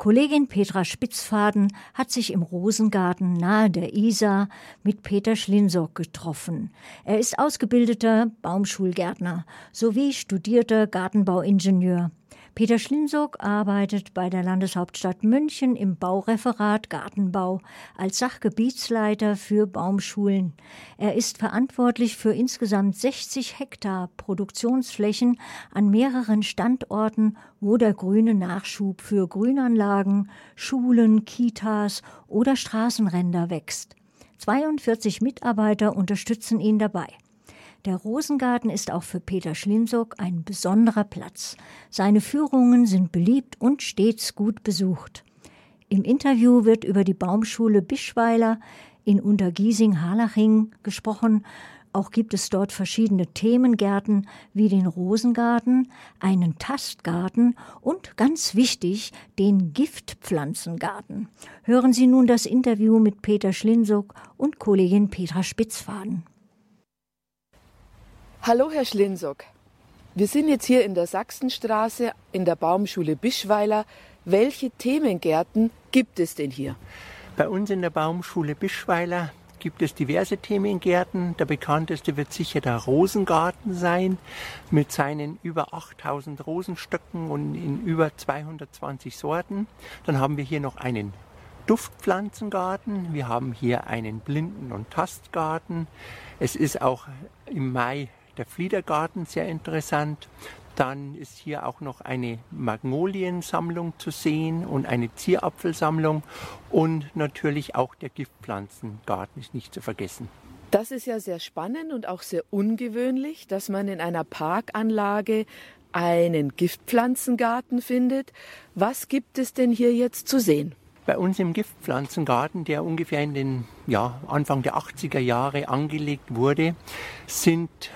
Kollegin Petra Spitzfaden hat sich im Rosengarten nahe der Isar mit Peter Schlinsock getroffen. Er ist ausgebildeter Baumschulgärtner sowie studierter Gartenbauingenieur. Peter Schlinsock arbeitet bei der Landeshauptstadt München im Baureferat Gartenbau als Sachgebietsleiter für Baumschulen. Er ist verantwortlich für insgesamt 60 Hektar Produktionsflächen an mehreren Standorten, wo der grüne Nachschub für Grünanlagen, Schulen, Kitas oder Straßenränder wächst. 42 Mitarbeiter unterstützen ihn dabei. Der Rosengarten ist auch für Peter Schlinsock ein besonderer Platz. Seine Führungen sind beliebt und stets gut besucht. Im Interview wird über die Baumschule Bischweiler in Untergiesing-Harlaching gesprochen. Auch gibt es dort verschiedene Themengärten wie den Rosengarten, einen Tastgarten und ganz wichtig den Giftpflanzengarten. Hören Sie nun das Interview mit Peter Schlinsock und Kollegin Petra Spitzfaden. Hallo, Herr Schlinsock. Wir sind jetzt hier in der Sachsenstraße in der Baumschule Bischweiler. Welche Themengärten gibt es denn hier? Bei uns in der Baumschule Bischweiler gibt es diverse Themengärten. Der bekannteste wird sicher der Rosengarten sein mit seinen über 8000 Rosenstöcken und in über 220 Sorten. Dann haben wir hier noch einen Duftpflanzengarten. Wir haben hier einen Blinden- und Tastgarten. Es ist auch im Mai der Fliedergarten sehr interessant. Dann ist hier auch noch eine Magnoliensammlung zu sehen und eine Zierapfelsammlung und natürlich auch der Giftpflanzengarten ist nicht zu vergessen. Das ist ja sehr spannend und auch sehr ungewöhnlich, dass man in einer Parkanlage einen Giftpflanzengarten findet. Was gibt es denn hier jetzt zu sehen? Bei uns im Giftpflanzengarten, der ungefähr in den ja, Anfang der 80er Jahre angelegt wurde, sind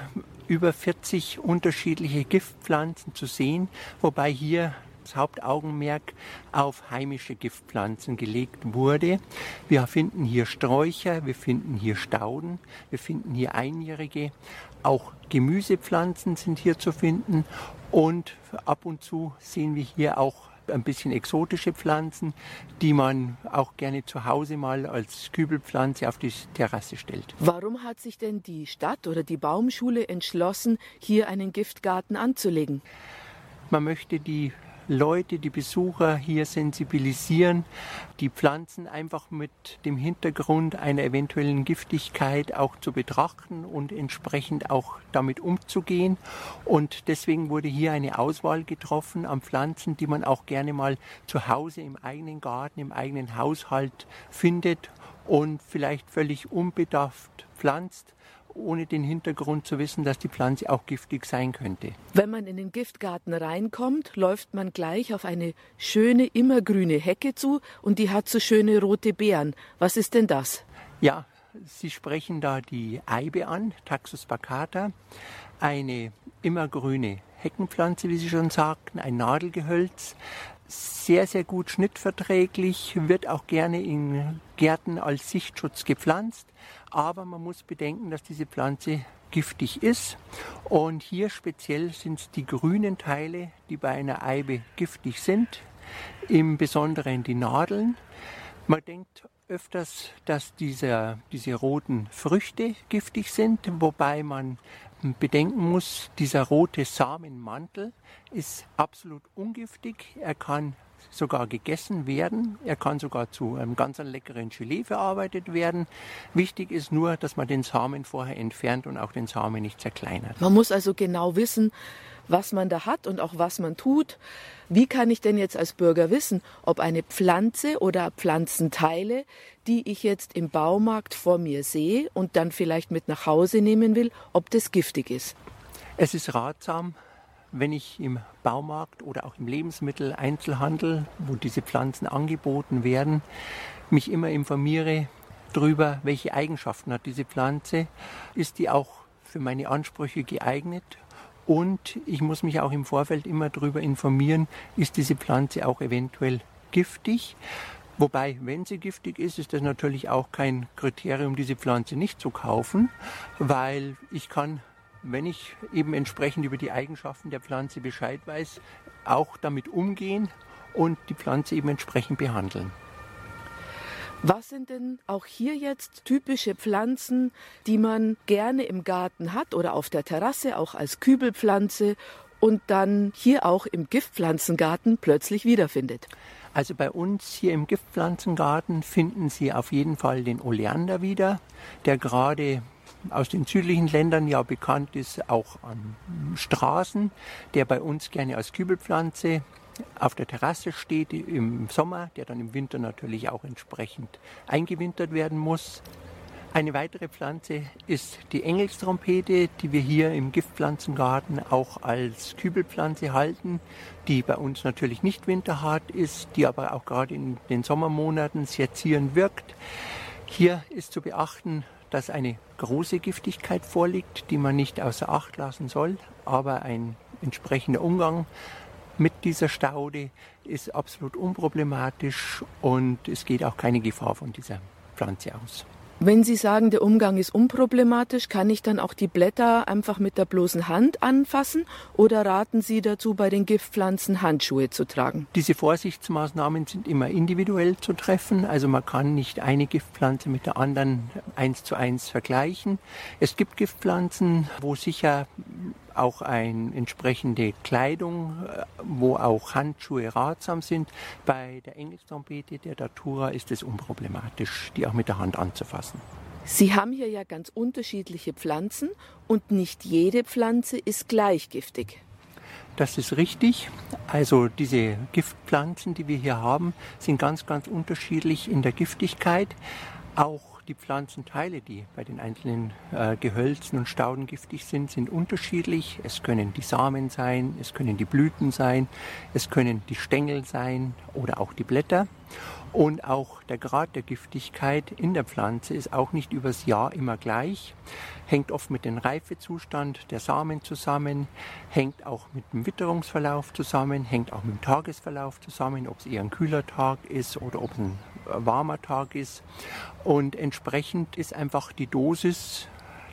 über 40 unterschiedliche Giftpflanzen zu sehen, wobei hier das Hauptaugenmerk auf heimische Giftpflanzen gelegt wurde. Wir finden hier Sträucher, wir finden hier Stauden, wir finden hier Einjährige, auch Gemüsepflanzen sind hier zu finden und ab und zu sehen wir hier auch ein bisschen exotische Pflanzen, die man auch gerne zu Hause mal als Kübelpflanze auf die Terrasse stellt. Warum hat sich denn die Stadt oder die Baumschule entschlossen, hier einen Giftgarten anzulegen? Man möchte die Leute, die Besucher hier sensibilisieren, die Pflanzen einfach mit dem Hintergrund einer eventuellen Giftigkeit auch zu betrachten und entsprechend auch damit umzugehen. Und deswegen wurde hier eine Auswahl getroffen an Pflanzen, die man auch gerne mal zu Hause im eigenen Garten, im eigenen Haushalt findet und vielleicht völlig unbedarft pflanzt ohne den Hintergrund zu wissen, dass die Pflanze auch giftig sein könnte. Wenn man in den Giftgarten reinkommt, läuft man gleich auf eine schöne immergrüne Hecke zu und die hat so schöne rote Beeren. Was ist denn das? Ja, Sie sprechen da die Eibe an, Taxus baccata, eine immergrüne Heckenpflanze, wie Sie schon sagten, ein Nadelgehölz, sehr, sehr gut schnittverträglich, wird auch gerne in Gärten als Sichtschutz gepflanzt. Aber man muss bedenken, dass diese Pflanze giftig ist. Und hier speziell sind es die grünen Teile, die bei einer Eibe giftig sind, im Besonderen die Nadeln. Man denkt öfters, dass diese, diese roten Früchte giftig sind, wobei man bedenken muss, dieser rote Samenmantel ist absolut ungiftig. Er kann sogar gegessen werden. Er kann sogar zu einem ganz leckeren Gelee verarbeitet werden. Wichtig ist nur, dass man den Samen vorher entfernt und auch den Samen nicht zerkleinert. Man muss also genau wissen, was man da hat und auch was man tut. Wie kann ich denn jetzt als Bürger wissen, ob eine Pflanze oder Pflanzenteile, die ich jetzt im Baumarkt vor mir sehe und dann vielleicht mit nach Hause nehmen will, ob das giftig ist? Es ist ratsam, wenn ich im Baumarkt oder auch im Lebensmitteleinzelhandel, wo diese Pflanzen angeboten werden, mich immer informiere darüber, welche Eigenschaften hat diese Pflanze, ist die auch für meine Ansprüche geeignet und ich muss mich auch im Vorfeld immer darüber informieren, ist diese Pflanze auch eventuell giftig. Wobei, wenn sie giftig ist, ist das natürlich auch kein Kriterium, diese Pflanze nicht zu kaufen, weil ich kann wenn ich eben entsprechend über die Eigenschaften der Pflanze Bescheid weiß, auch damit umgehen und die Pflanze eben entsprechend behandeln. Was sind denn auch hier jetzt typische Pflanzen, die man gerne im Garten hat oder auf der Terrasse auch als Kübelpflanze und dann hier auch im Giftpflanzengarten plötzlich wiederfindet? Also bei uns hier im Giftpflanzengarten finden Sie auf jeden Fall den Oleander wieder, der gerade aus den südlichen Ländern ja bekannt ist, auch an Straßen, der bei uns gerne als Kübelpflanze auf der Terrasse steht im Sommer, der dann im Winter natürlich auch entsprechend eingewintert werden muss. Eine weitere Pflanze ist die Engelstrompete, die wir hier im Giftpflanzengarten auch als Kübelpflanze halten, die bei uns natürlich nicht winterhart ist, die aber auch gerade in den Sommermonaten sehr zierend wirkt. Hier ist zu beachten, dass eine große Giftigkeit vorliegt, die man nicht außer Acht lassen soll, aber ein entsprechender Umgang mit dieser Staude ist absolut unproblematisch und es geht auch keine Gefahr von dieser Pflanze aus. Wenn Sie sagen, der Umgang ist unproblematisch, kann ich dann auch die Blätter einfach mit der bloßen Hand anfassen oder raten Sie dazu, bei den Giftpflanzen Handschuhe zu tragen? Diese Vorsichtsmaßnahmen sind immer individuell zu treffen. Also man kann nicht eine Giftpflanze mit der anderen eins zu eins vergleichen. Es gibt Giftpflanzen, wo sicher auch eine entsprechende Kleidung, äh, wo auch Handschuhe ratsam sind. Bei der Engelstrompete, der Datura, ist es unproblematisch, die auch mit der Hand anzufassen. Sie haben hier ja ganz unterschiedliche Pflanzen und nicht jede Pflanze ist gleich giftig. Das ist richtig. Also diese Giftpflanzen, die wir hier haben, sind ganz, ganz unterschiedlich in der Giftigkeit. Auch die Pflanzenteile, die bei den einzelnen äh, Gehölzen und Stauden giftig sind, sind unterschiedlich. Es können die Samen sein, es können die Blüten sein, es können die Stängel sein oder auch die Blätter. Und auch der Grad der Giftigkeit in der Pflanze ist auch nicht übers Jahr immer gleich, hängt oft mit dem Reifezustand der Samen zusammen, hängt auch mit dem Witterungsverlauf zusammen, hängt auch mit dem Tagesverlauf zusammen, ob es eher ein kühler Tag ist oder ob es ein warmer Tag ist. Und entsprechend ist einfach die Dosis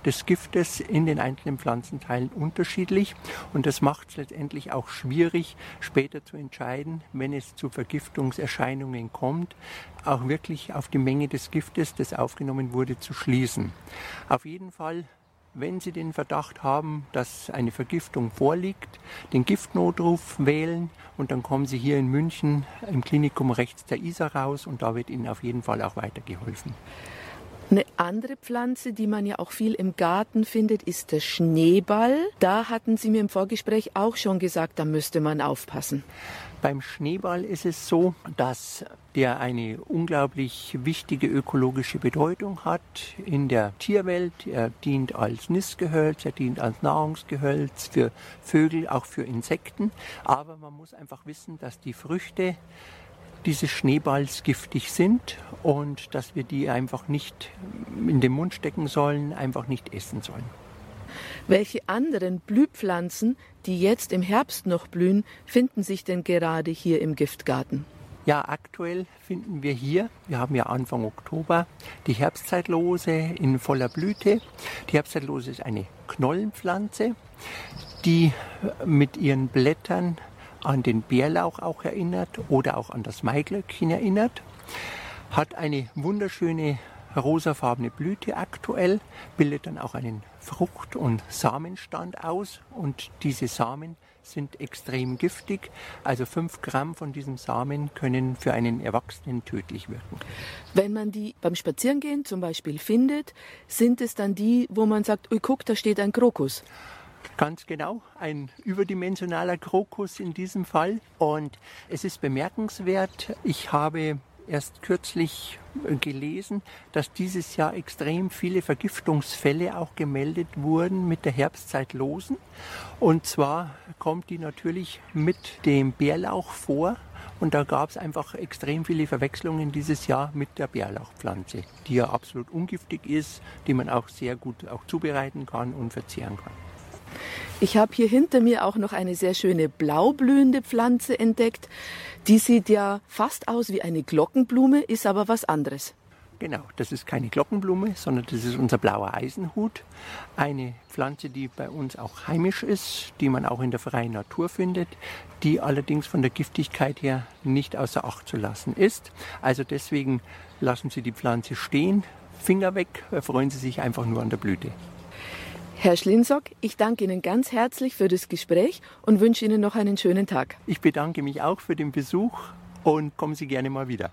des Giftes in den einzelnen Pflanzenteilen unterschiedlich und das macht es letztendlich auch schwierig, später zu entscheiden, wenn es zu Vergiftungserscheinungen kommt, auch wirklich auf die Menge des Giftes, das aufgenommen wurde, zu schließen. Auf jeden Fall wenn Sie den Verdacht haben, dass eine Vergiftung vorliegt, den Giftnotruf wählen und dann kommen Sie hier in München im Klinikum rechts der Isar raus und da wird Ihnen auf jeden Fall auch weitergeholfen. Eine andere Pflanze, die man ja auch viel im Garten findet, ist der Schneeball. Da hatten Sie mir im Vorgespräch auch schon gesagt, da müsste man aufpassen. Beim Schneeball ist es so, dass der eine unglaublich wichtige ökologische Bedeutung hat in der Tierwelt. Er dient als Nistgehölz, er dient als Nahrungsgehölz für Vögel, auch für Insekten. Aber man muss einfach wissen, dass die Früchte dieses Schneeballs giftig sind und dass wir die einfach nicht in den Mund stecken sollen, einfach nicht essen sollen. Welche anderen Blühpflanzen, die jetzt im Herbst noch blühen, finden sich denn gerade hier im Giftgarten? Ja, aktuell finden wir hier, wir haben ja Anfang Oktober, die Herbstzeitlose in voller Blüte. Die Herbstzeitlose ist eine Knollenpflanze, die mit ihren Blättern an den Bärlauch auch erinnert oder auch an das Maiglöckchen erinnert. Hat eine wunderschöne rosafarbene Blüte aktuell, bildet dann auch einen Frucht- und Samenstand aus und diese Samen sind extrem giftig. Also fünf Gramm von diesem Samen können für einen Erwachsenen tödlich wirken. Wenn man die beim Spazierengehen zum Beispiel findet, sind es dann die, wo man sagt, ui guck, da steht ein Krokus. Ganz genau, ein überdimensionaler Krokus in diesem Fall. Und es ist bemerkenswert, ich habe erst kürzlich gelesen, dass dieses Jahr extrem viele Vergiftungsfälle auch gemeldet wurden mit der Herbstzeitlosen. Und zwar kommt die natürlich mit dem Bärlauch vor. Und da gab es einfach extrem viele Verwechslungen dieses Jahr mit der Bärlauchpflanze, die ja absolut ungiftig ist, die man auch sehr gut auch zubereiten kann und verzehren kann. Ich habe hier hinter mir auch noch eine sehr schöne blaublühende Pflanze entdeckt. Die sieht ja fast aus wie eine Glockenblume, ist aber was anderes. Genau, das ist keine Glockenblume, sondern das ist unser blauer Eisenhut. Eine Pflanze, die bei uns auch heimisch ist, die man auch in der freien Natur findet, die allerdings von der Giftigkeit her nicht außer Acht zu lassen ist. Also deswegen lassen Sie die Pflanze stehen, Finger weg, erfreuen Sie sich einfach nur an der Blüte. Herr Schlinsock, ich danke Ihnen ganz herzlich für das Gespräch und wünsche Ihnen noch einen schönen Tag. Ich bedanke mich auch für den Besuch und kommen Sie gerne mal wieder.